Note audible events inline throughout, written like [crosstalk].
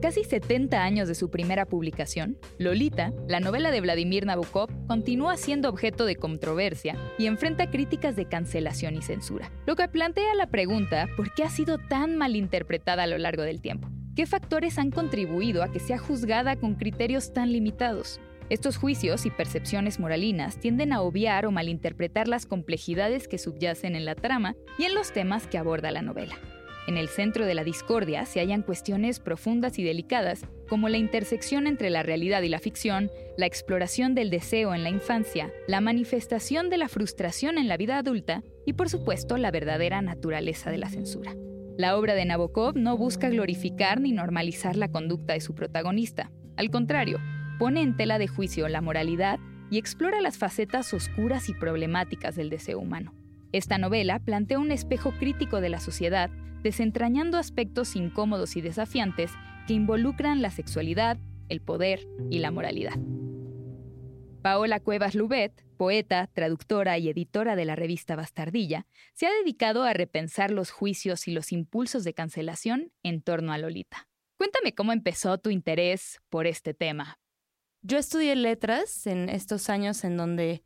Casi 70 años de su primera publicación, Lolita, la novela de Vladimir Nabokov, continúa siendo objeto de controversia y enfrenta críticas de cancelación y censura, lo que plantea la pregunta por qué ha sido tan mal interpretada a lo largo del tiempo. ¿Qué factores han contribuido a que sea juzgada con criterios tan limitados? Estos juicios y percepciones moralinas tienden a obviar o malinterpretar las complejidades que subyacen en la trama y en los temas que aborda la novela. En el centro de la discordia se hallan cuestiones profundas y delicadas, como la intersección entre la realidad y la ficción, la exploración del deseo en la infancia, la manifestación de la frustración en la vida adulta y, por supuesto, la verdadera naturaleza de la censura. La obra de Nabokov no busca glorificar ni normalizar la conducta de su protagonista. Al contrario, pone en tela de juicio la moralidad y explora las facetas oscuras y problemáticas del deseo humano. Esta novela plantea un espejo crítico de la sociedad, desentrañando aspectos incómodos y desafiantes que involucran la sexualidad, el poder y la moralidad. Paola Cuevas Lubet, poeta, traductora y editora de la revista Bastardilla, se ha dedicado a repensar los juicios y los impulsos de cancelación en torno a Lolita. Cuéntame cómo empezó tu interés por este tema. Yo estudié letras en estos años en donde,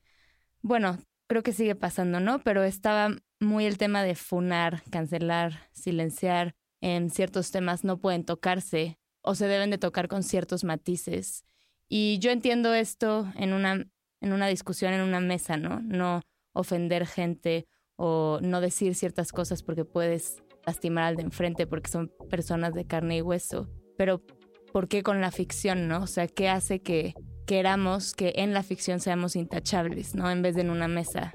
bueno, creo que sigue pasando, ¿no? Pero estaba muy el tema de funar, cancelar, silenciar. En ciertos temas no pueden tocarse o se deben de tocar con ciertos matices. Y yo entiendo esto en una, en una discusión, en una mesa, ¿no? No ofender gente o no decir ciertas cosas porque puedes lastimar al de enfrente porque son personas de carne y hueso. Pero, ¿por qué con la ficción, no? O sea, ¿qué hace que queramos que en la ficción seamos intachables, ¿no? En vez de en una mesa.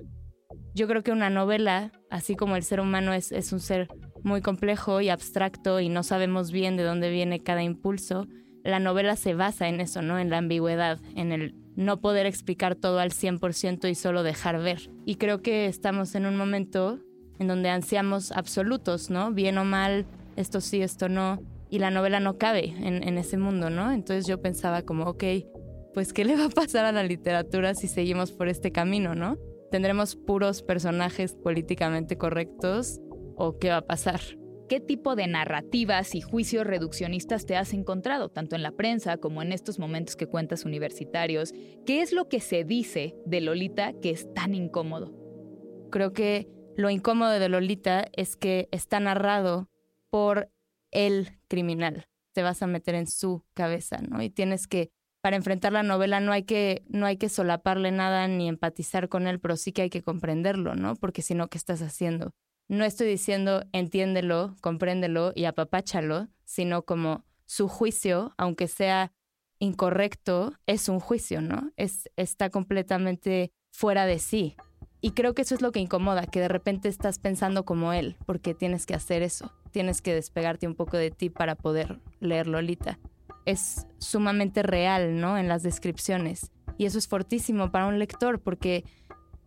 Yo creo que una novela, así como el ser humano es, es un ser muy complejo y abstracto y no sabemos bien de dónde viene cada impulso, la novela se basa en eso, ¿no? En la ambigüedad, en el no poder explicar todo al 100% y solo dejar ver. Y creo que estamos en un momento en donde ansiamos absolutos, ¿no? Bien o mal, esto sí, esto no. Y la novela no cabe en, en ese mundo, ¿no? Entonces yo pensaba como, ok, pues ¿qué le va a pasar a la literatura si seguimos por este camino, ¿no? ¿Tendremos puros personajes políticamente correctos o qué va a pasar? ¿Qué tipo de narrativas y juicios reduccionistas te has encontrado, tanto en la prensa como en estos momentos que cuentas universitarios? ¿Qué es lo que se dice de Lolita que es tan incómodo? Creo que lo incómodo de Lolita es que está narrado por el criminal. Te vas a meter en su cabeza, ¿no? Y tienes que, para enfrentar la novela, no hay que, no hay que solaparle nada ni empatizar con él, pero sí que hay que comprenderlo, ¿no? Porque si no, ¿qué estás haciendo? no estoy diciendo entiéndelo, compréndelo y apapáchalo, sino como su juicio, aunque sea incorrecto, es un juicio, ¿no? Es, está completamente fuera de sí. Y creo que eso es lo que incomoda, que de repente estás pensando como él, porque tienes que hacer eso, tienes que despegarte un poco de ti para poder leer Lolita. Es sumamente real, ¿no? En las descripciones. Y eso es fortísimo para un lector, porque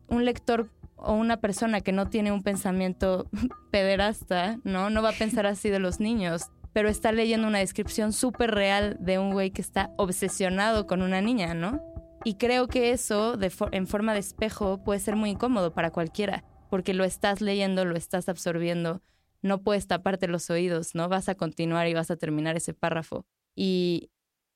un lector o una persona que no tiene un pensamiento [laughs] pederasta, ¿no? No va a pensar así de los niños, pero está leyendo una descripción súper real de un güey que está obsesionado con una niña, ¿no? Y creo que eso, en forma de espejo, puede ser muy incómodo para cualquiera, porque lo estás leyendo, lo estás absorbiendo, no puedes taparte los oídos, ¿no? Vas a continuar y vas a terminar ese párrafo. Y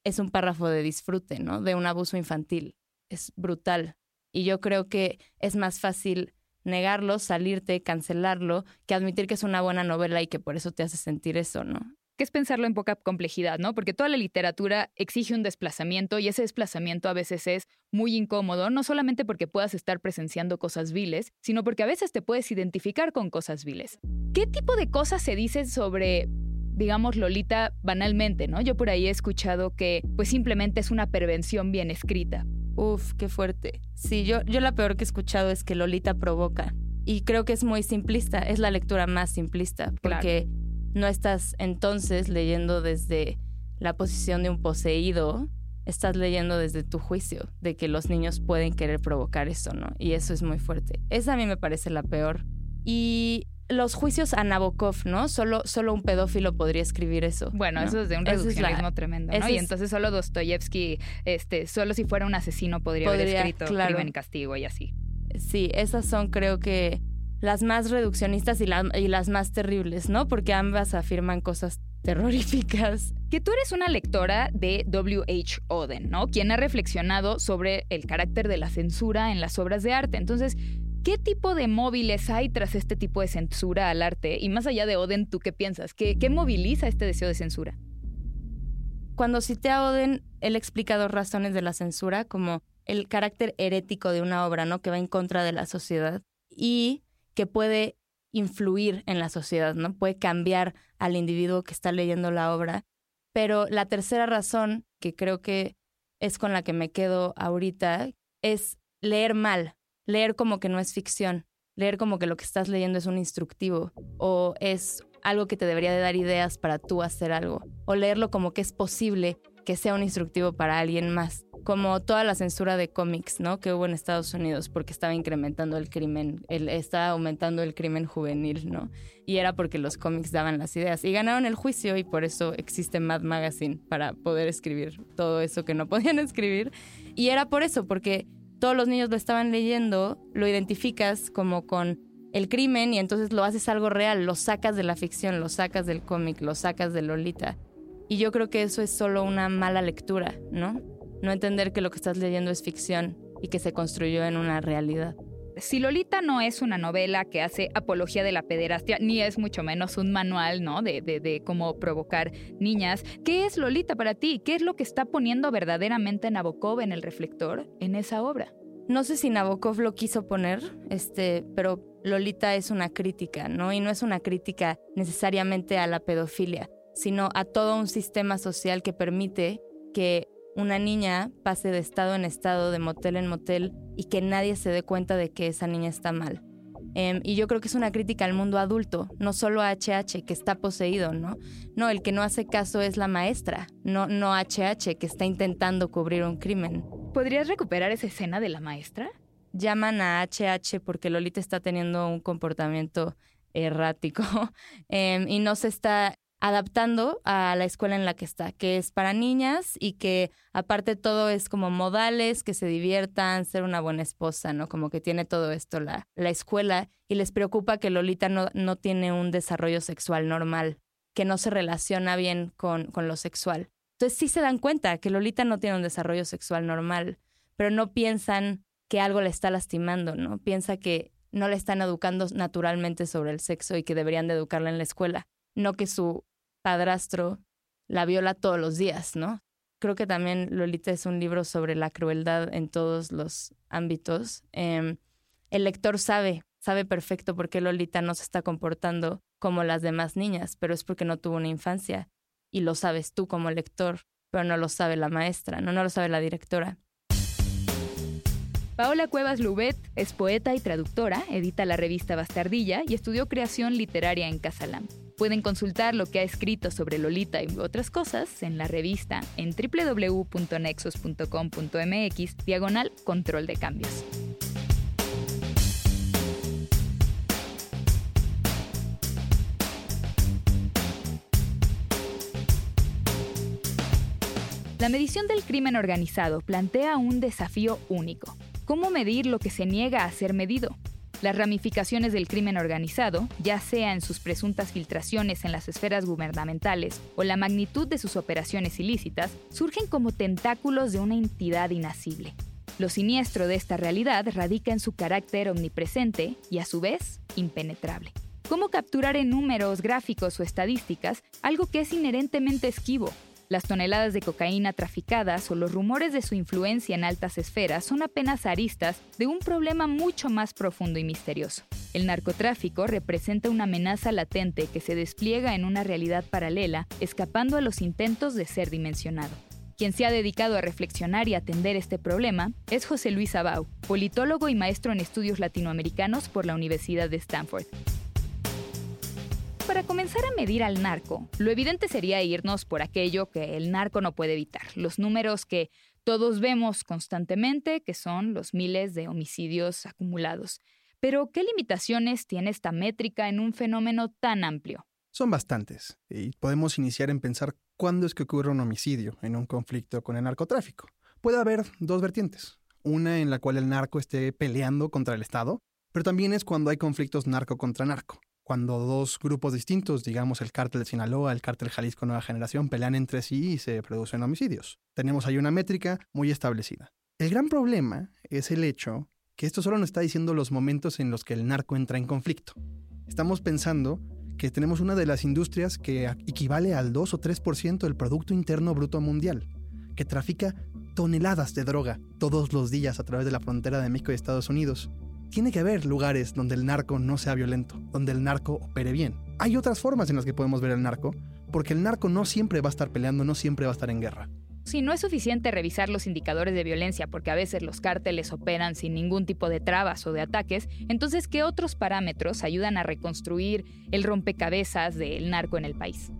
es un párrafo de disfrute, ¿no? De un abuso infantil. Es brutal. Y yo creo que es más fácil negarlo, salirte, cancelarlo, que admitir que es una buena novela y que por eso te hace sentir eso, ¿no? Que es pensarlo en poca complejidad, ¿no? Porque toda la literatura exige un desplazamiento y ese desplazamiento a veces es muy incómodo, no solamente porque puedas estar presenciando cosas viles, sino porque a veces te puedes identificar con cosas viles. ¿Qué tipo de cosas se dicen sobre digamos Lolita banalmente, ¿no? Yo por ahí he escuchado que pues simplemente es una prevención bien escrita. Uf, qué fuerte. Sí, yo, yo la peor que he escuchado es que Lolita provoca. Y creo que es muy simplista, es la lectura más simplista, porque no estás entonces leyendo desde la posición de un poseído, estás leyendo desde tu juicio de que los niños pueden querer provocar eso, ¿no? Y eso es muy fuerte. Esa a mí me parece la peor. Y los juicios a Nabokov, ¿no? Solo, solo un pedófilo podría escribir eso. Bueno, eso es de un reduccionismo tremendo, ¿no? Y entonces solo Dostoyevsky, este, solo si fuera un asesino podría, haber escrito Crimen y Castigo y así. Sí, esas son creo que las más reduccionistas y, y las más terribles, ¿no? Porque ambas afirman cosas terroríficas. Que tú eres una lectora de W.H. Oden, ¿no? Quien ha reflexionado sobre el carácter de la censura en las obras de arte. Entonces, ¿Qué tipo de móviles hay tras este tipo de censura al arte? Y más allá de Oden, ¿tú qué piensas? ¿Qué, qué moviliza este deseo de censura? Cuando cité a Oden, él explica dos razones de la censura, como el carácter herético de una obra, ¿no? Que va en contra de la sociedad y que puede influir en la sociedad, ¿no? Puede cambiar al individuo que está leyendo la obra. Pero la tercera razón, que creo que es con la que me quedo ahorita, es leer mal, leer como que no es ficción, leer como que lo que estás leyendo es un instructivo o es algo que te debería de dar ideas para tú hacer algo, o leerlo como que es posible que sea un instructivo para alguien más como toda la censura de cómics, ¿no? Que hubo en Estados Unidos porque estaba incrementando el crimen, estaba aumentando el crimen juvenil, ¿no? Y era porque los cómics daban las ideas y ganaron el juicio y por eso existe Mad Magazine para poder escribir todo eso que no [laughs] podían escribir. Y era por eso, porque todos los niños lo estaban leyendo, lo identificas como con el crimen y entonces lo haces algo real, lo sacas de la ficción, lo sacas del cómic, lo sacas de Lolita. Y yo creo que eso es solo una mala lectura, ¿no? no entender que lo que estás leyendo es ficción y que se construyó en una realidad. Si Lolita no es una novela que hace apología de la pederastia, ni es mucho menos un manual, ¿no? De, de, de, cómo provocar niñas, ¿qué es Lolita para ti? ¿Qué es lo que está poniendo verdaderamente Nabokov en el reflector en esa obra? No sé si Nabokov lo quiso poner, este, pero Lolita es una crítica, ¿no? Y no es una crítica necesariamente a la pedofilia, sino a todo un sistema social que permite que una niña pase de estado en estado, de motel en motel, y que nadie se dé cuenta de que esa niña está mal. Em, y yo creo que es una crítica al mundo adulto, no solo a HH, que está poseído, ¿no? No, el que no hace caso es la maestra, no, no HH, que está intentando cubrir un crimen. ¿Podrías recuperar esa escena de la maestra? Llaman a HH porque Lolita está teniendo un comportamiento errático [laughs] em, y no se está adaptando a la escuela en la que está, que es para niñas y que aparte todo es como modales, que se diviertan, ser una buena esposa, ¿no? Como que tiene todo esto la, la escuela y les preocupa que Lolita no, no tiene un desarrollo sexual normal, que no se relaciona bien con, con lo sexual. Entonces sí se dan cuenta que Lolita no tiene un desarrollo sexual normal, pero no piensan que algo le está lastimando, ¿no? Piensa que no le están educando naturalmente sobre el sexo y que deberían de educarla en la escuela no que su padrastro la viola todos los días, ¿no? Creo que también Lolita es un libro sobre la crueldad en todos los ámbitos. Em, el lector sabe, sabe perfecto por qué Lolita no se está comportando como las demás niñas, pero es porque no tuvo una infancia. Y lo sabes tú como lector, pero no lo sabe la maestra, no, no lo sabe la directora. Paola Cuevas Lubet es poeta y traductora, edita la revista Bastardilla y estudió creación literaria en Casalam. Pueden consultar lo que ha escrito sobre Lolita y otras cosas en la revista en www.nexos.com.mx diagonal control de cambios. La medición del crimen organizado plantea un desafío único. ¿Cómo medir lo que se niega a ser medido? Las ramificaciones del crimen organizado, ya sea en sus presuntas filtraciones en las esferas gubernamentales o la magnitud de sus operaciones ilícitas, surgen como tentáculos de una entidad inasible. Lo siniestro de esta realidad radica en su carácter omnipresente y a su vez impenetrable. ¿Cómo capturar en números, gráficos o estadísticas algo que es inherentemente esquivo, las toneladas de cocaína traficadas o los rumores de su influencia en altas esferas son apenas aristas de un problema mucho más profundo y misterioso. El narcotráfico representa una amenaza latente que se despliega en una realidad paralela, escapando a los intentos de ser dimensionado. Quien se ha dedicado a reflexionar y atender este problema es José Luis Abau, politólogo y maestro en estudios latinoamericanos por la Universidad de Stanford. Para comenzar a medir al narco, lo evidente sería irnos por aquello que el narco no puede evitar, los números que todos vemos constantemente, que son los miles de homicidios acumulados. Pero, ¿qué limitaciones tiene esta métrica en un fenómeno tan amplio? Son bastantes, y podemos iniciar en pensar cuándo es que ocurre un homicidio en un conflicto con el narcotráfico. Puede haber dos vertientes. Una en la cual el narco esté peleando contra el Estado, pero también es cuando hay conflictos narco contra narco. Cuando dos grupos distintos, digamos el cártel de Sinaloa, el cártel Jalisco Nueva Generación, pelean entre sí y se producen homicidios. Tenemos ahí una métrica muy establecida. El gran problema es el hecho que esto solo nos está diciendo los momentos en los que el narco entra en conflicto. Estamos pensando que tenemos una de las industrias que equivale al 2 o 3% del Producto Interno Bruto Mundial, que trafica toneladas de droga todos los días a través de la frontera de México y Estados Unidos. Tiene que haber lugares donde el narco no sea violento, donde el narco opere bien. Hay otras formas en las que podemos ver el narco, porque el narco no siempre va a estar peleando, no siempre va a estar en guerra. Si no es suficiente revisar los indicadores de violencia porque a veces los cárteles operan sin ningún tipo de trabas o de ataques, entonces ¿qué otros parámetros ayudan a reconstruir el rompecabezas del narco en el país?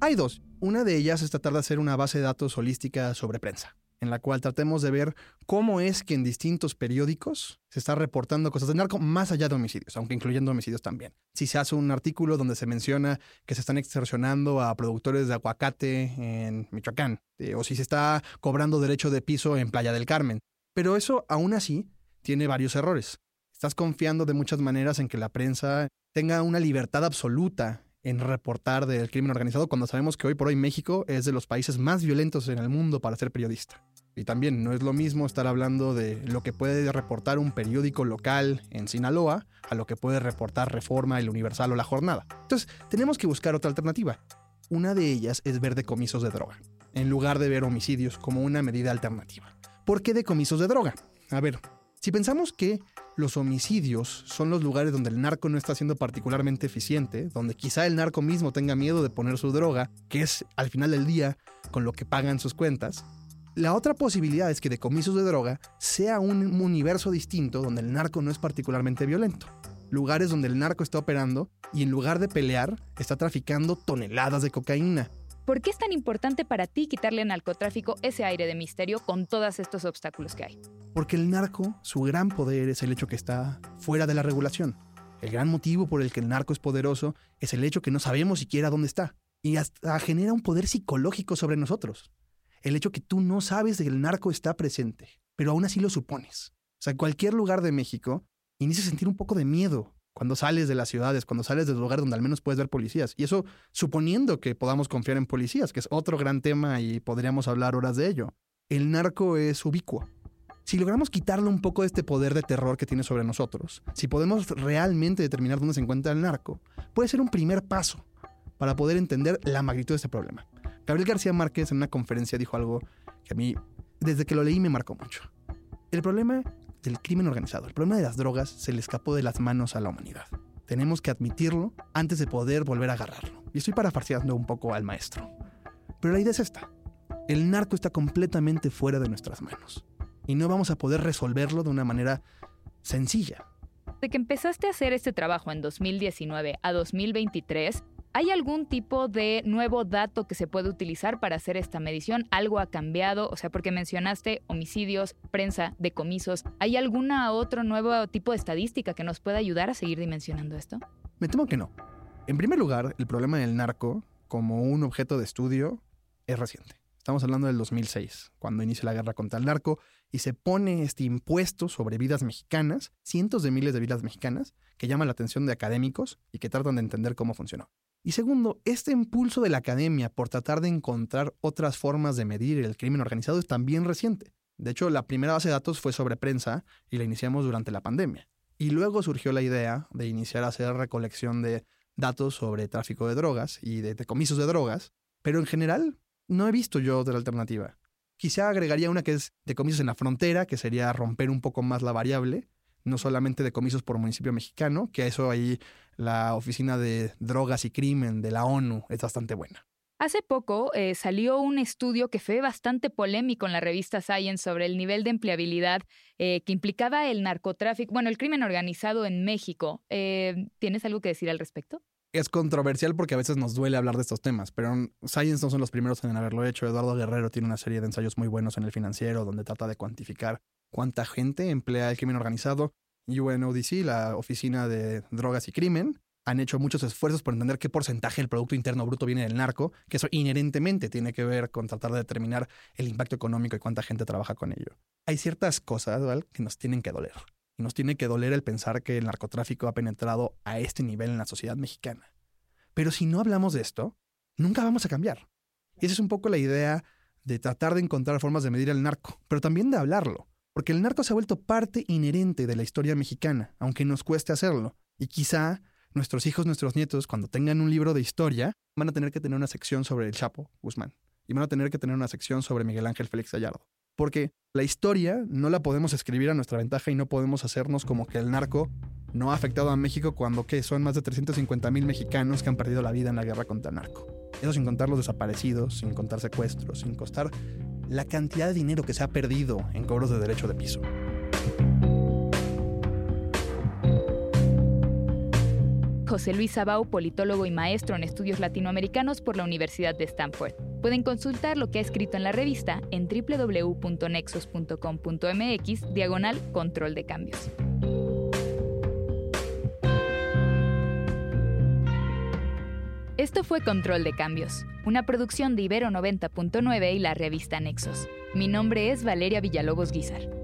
Hay dos. Una de ellas es tratar de hacer una base de datos holística sobre prensa en la cual tratemos de ver cómo es que en distintos periódicos se está reportando cosas de narco más allá de homicidios, aunque incluyendo homicidios también. Si se hace un artículo donde se menciona que se están extorsionando a productores de aguacate en Michoacán, eh, o si se está cobrando derecho de piso en Playa del Carmen. Pero eso aún así tiene varios errores. Estás confiando de muchas maneras en que la prensa tenga una libertad absoluta en reportar del crimen organizado cuando sabemos que hoy por hoy México es de los países más violentos en el mundo para ser periodista. Y también no es lo mismo estar hablando de lo que puede reportar un periódico local en Sinaloa a lo que puede reportar Reforma, El Universal o La Jornada. Entonces, tenemos que buscar otra alternativa. Una de ellas es ver decomisos de droga, en lugar de ver homicidios como una medida alternativa. ¿Por qué decomisos de droga? A ver, si pensamos que los homicidios son los lugares donde el narco no está siendo particularmente eficiente, donde quizá el narco mismo tenga miedo de poner su droga, que es al final del día con lo que pagan sus cuentas. La otra posibilidad es que decomisos de droga sea un universo distinto donde el narco no es particularmente violento. Lugares donde el narco está operando y en lugar de pelear está traficando toneladas de cocaína, ¿Por qué es tan importante para ti quitarle al narcotráfico ese aire de misterio con todos estos obstáculos que hay? Porque el narco, su gran poder es el hecho que está fuera de la regulación. El gran motivo por el que el narco es poderoso es el hecho que no sabemos siquiera dónde está. Y hasta genera un poder psicológico sobre nosotros. El hecho que tú no sabes que el narco está presente, pero aún así lo supones. O sea, en cualquier lugar de México inicia a sentir un poco de miedo cuando sales de las ciudades, cuando sales del lugar donde al menos puedes ver policías. Y eso suponiendo que podamos confiar en policías, que es otro gran tema y podríamos hablar horas de ello. El narco es ubicuo. Si logramos quitarle un poco de este poder de terror que tiene sobre nosotros, si podemos realmente determinar dónde se encuentra el narco, puede ser un primer paso para poder entender la magnitud de este problema. Gabriel García Márquez en una conferencia dijo algo que a mí, desde que lo leí, me marcó mucho. El problema del crimen organizado, el problema de las drogas se le escapó de las manos a la humanidad. Tenemos que admitirlo antes de poder volver a agarrarlo. Y estoy parafarseando un poco al maestro. Pero la idea es esta. El narco está completamente fuera de nuestras manos. Y no vamos a poder resolverlo de una manera sencilla. De que empezaste a hacer este trabajo en 2019 a 2023, ¿Hay algún tipo de nuevo dato que se puede utilizar para hacer esta medición? ¿Algo ha cambiado? O sea, porque mencionaste homicidios, prensa, decomisos. ¿Hay alguna otro nuevo tipo de estadística que nos pueda ayudar a seguir dimensionando esto? Me temo que no. En primer lugar, el problema del narco como un objeto de estudio es reciente. Estamos hablando del 2006, cuando inicia la guerra contra el narco y se pone este impuesto sobre vidas mexicanas, cientos de miles de vidas mexicanas, que llama la atención de académicos y que tratan de entender cómo funcionó. Y segundo, este impulso de la academia por tratar de encontrar otras formas de medir el crimen organizado es también reciente. De hecho, la primera base de datos fue sobre prensa y la iniciamos durante la pandemia. Y luego surgió la idea de iniciar a hacer recolección de datos sobre tráfico de drogas y de decomisos de drogas, pero en general no he visto yo otra alternativa. Quizá agregaría una que es decomisos en la frontera, que sería romper un poco más la variable, no solamente decomisos por municipio mexicano, que eso ahí la Oficina de Drogas y Crimen de la ONU es bastante buena. Hace poco eh, salió un estudio que fue bastante polémico en la revista Science sobre el nivel de empleabilidad eh, que implicaba el narcotráfico, bueno, el crimen organizado en México. Eh, ¿Tienes algo que decir al respecto? Es controversial porque a veces nos duele hablar de estos temas, pero Science no son los primeros en haberlo hecho. Eduardo Guerrero tiene una serie de ensayos muy buenos en el financiero donde trata de cuantificar cuánta gente emplea el crimen organizado. UNODC, la Oficina de Drogas y Crimen, han hecho muchos esfuerzos por entender qué porcentaje del Producto Interno Bruto viene del narco, que eso inherentemente tiene que ver con tratar de determinar el impacto económico y cuánta gente trabaja con ello. Hay ciertas cosas que nos tienen que doler. Y nos tiene que doler el pensar que el narcotráfico ha penetrado a este nivel en la sociedad mexicana. Pero si no hablamos de esto, nunca vamos a cambiar. Y esa es un poco la idea de tratar de encontrar formas de medir el narco, pero también de hablarlo. Porque el narco se ha vuelto parte inherente de la historia mexicana, aunque nos cueste hacerlo. Y quizá nuestros hijos, nuestros nietos, cuando tengan un libro de historia, van a tener que tener una sección sobre el Chapo Guzmán. Y van a tener que tener una sección sobre Miguel Ángel Félix Gallardo. Porque la historia no la podemos escribir a nuestra ventaja y no podemos hacernos como que el narco no ha afectado a México cuando ¿qué? son más de 350 mil mexicanos que han perdido la vida en la guerra contra el narco. Eso sin contar los desaparecidos, sin contar secuestros, sin costar la cantidad de dinero que se ha perdido en cobros de derecho de piso. José Luis Sabau, politólogo y maestro en estudios latinoamericanos por la Universidad de Stanford. Pueden consultar lo que ha escrito en la revista en www.nexos.com.mx diagonal control de cambios. Esto fue Control de Cambios, una producción de Ibero 90.9 y la revista Nexos. Mi nombre es Valeria Villalobos Guizar.